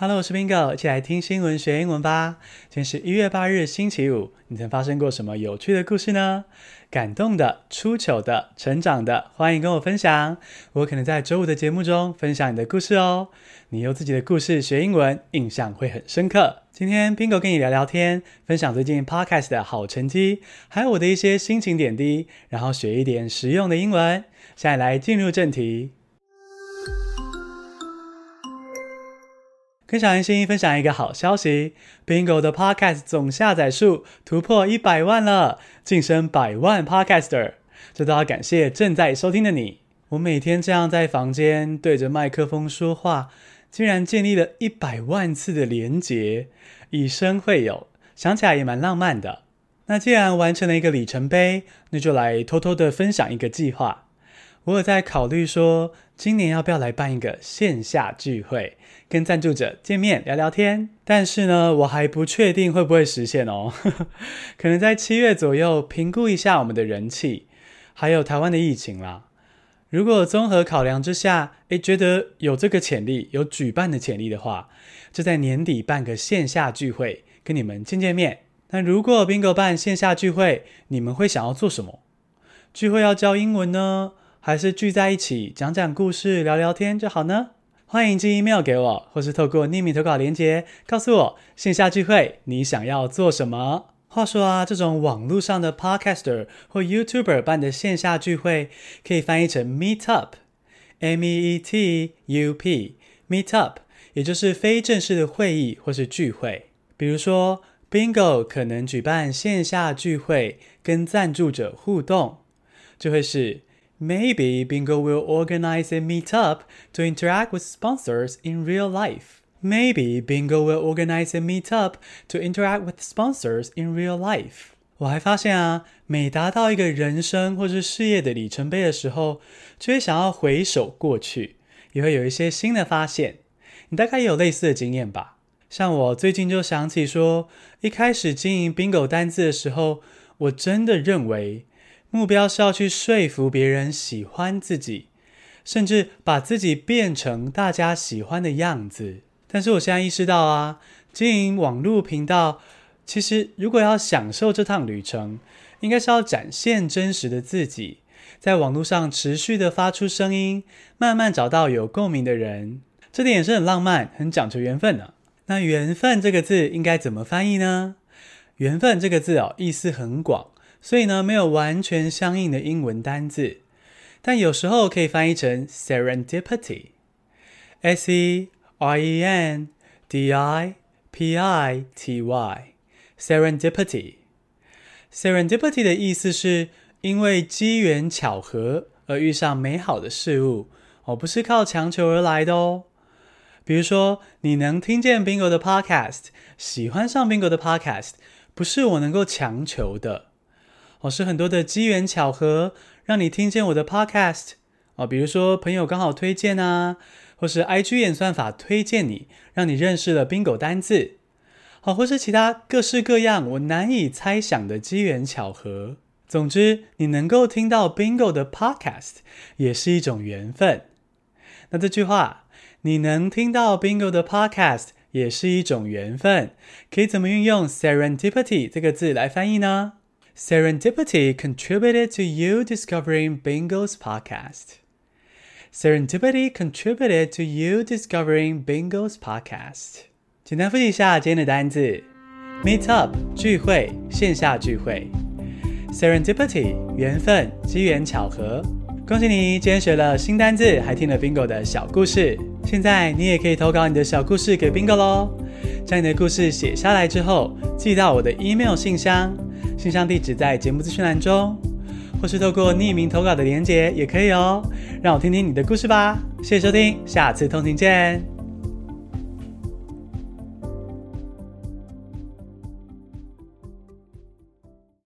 Hello，我是 Bingo，一起来听新闻学英文吧。今天是一月八日，星期五。你曾发生过什么有趣的故事呢？感动的、出糗的、成长的，欢迎跟我分享。我可能在周五的节目中分享你的故事哦。你用自己的故事学英文，印象会很深刻。今天 Bingo 跟你聊聊天，分享最近 Podcast 的好成绩，还有我的一些心情点滴，然后学一点实用的英文。现在来进入正题。跟小星星分享一个好消息，Bingo 的 Podcast 总下载数突破一百万了，晋升百万 Podcaster，这都要感谢正在收听的你。我每天这样在房间对着麦克风说话，竟然建立了一百万次的连结，以声会友，想起来也蛮浪漫的。那既然完成了一个里程碑，那就来偷偷的分享一个计划。我有在考虑说，今年要不要来办一个线下聚会，跟赞助者见面聊聊天？但是呢，我还不确定会不会实现哦。可能在七月左右评估一下我们的人气，还有台湾的疫情啦。如果综合考量之下，诶，觉得有这个潜力，有举办的潜力的话，就在年底办个线下聚会，跟你们见见面。那如果 Bingo 办线下聚会，你们会想要做什么？聚会要教英文呢？还是聚在一起讲讲故事、聊聊天就好呢？欢迎寄 email 给我，或是透过匿名投稿连结告诉我线下聚会你想要做什么。话说啊，这种网络上的 podcaster 或 YouTuber 办的线下聚会，可以翻译成 meet up，M E E T U P，meet up，也就是非正式的会议或是聚会。比如说，Bingo 可能举办线下聚会，跟赞助者互动，就会是。Maybe Bingo will organize a meetup to interact with sponsors in real life. Maybe Bingo will organize a meetup to interact with sponsors in real life. 我还发现啊，每达到一个人生或是事业的里程碑的时候，就会想要回首过去，也会有一些新的发现。你大概也有类似的经验吧？像我最近就想起说，一开始经营 Bingo 单字的时候，我真的认为。目标是要去说服别人喜欢自己，甚至把自己变成大家喜欢的样子。但是我现在意识到啊，经营网络频道，其实如果要享受这趟旅程，应该是要展现真实的自己，在网络上持续的发出声音，慢慢找到有共鸣的人。这点也是很浪漫，很讲究缘分呢。那缘分这个字应该怎么翻译呢？缘分这个字哦，意思很广。所以呢，没有完全相应的英文单字，但有时候可以翻译成 serendipity，s e r e n d i p i t y，serendipity。serendipity 的意思是因为机缘巧合而遇上美好的事物，而不是靠强求而来的哦。比如说，你能听见 Bingo 的 podcast，喜欢上 Bingo 的 podcast，不是我能够强求的。哦，是很多的机缘巧合，让你听见我的 podcast 哦，比如说朋友刚好推荐啊，或是 IG 演算法推荐你，让你认识了 Bingo 单字，好，或是其他各式各样我难以猜想的机缘巧合。总之，你能够听到 Bingo 的 podcast 也是一种缘分。那这句话，你能听到 Bingo 的 podcast 也是一种缘分，可以怎么运用 serendipity 这个字来翻译呢？Serendipity contributed to you discovering Bingo's podcast. Serendipity contributed to you discovering Bingo's podcast. 简单复习一下今天的单字：meet up 聚会，线下聚会；serendipity 缘分，机缘巧合。恭喜你，今天学了新单字，还听了 Bingo 的小故事。现在你也可以投稿你的小故事给 Bingo 喽。将你的故事写下来之后，寄到我的 email 信箱。信箱地址在节目资讯栏中，或是透过匿名投稿的连结也可以哦。让我听听你的故事吧。谢谢收听，下次通勤见。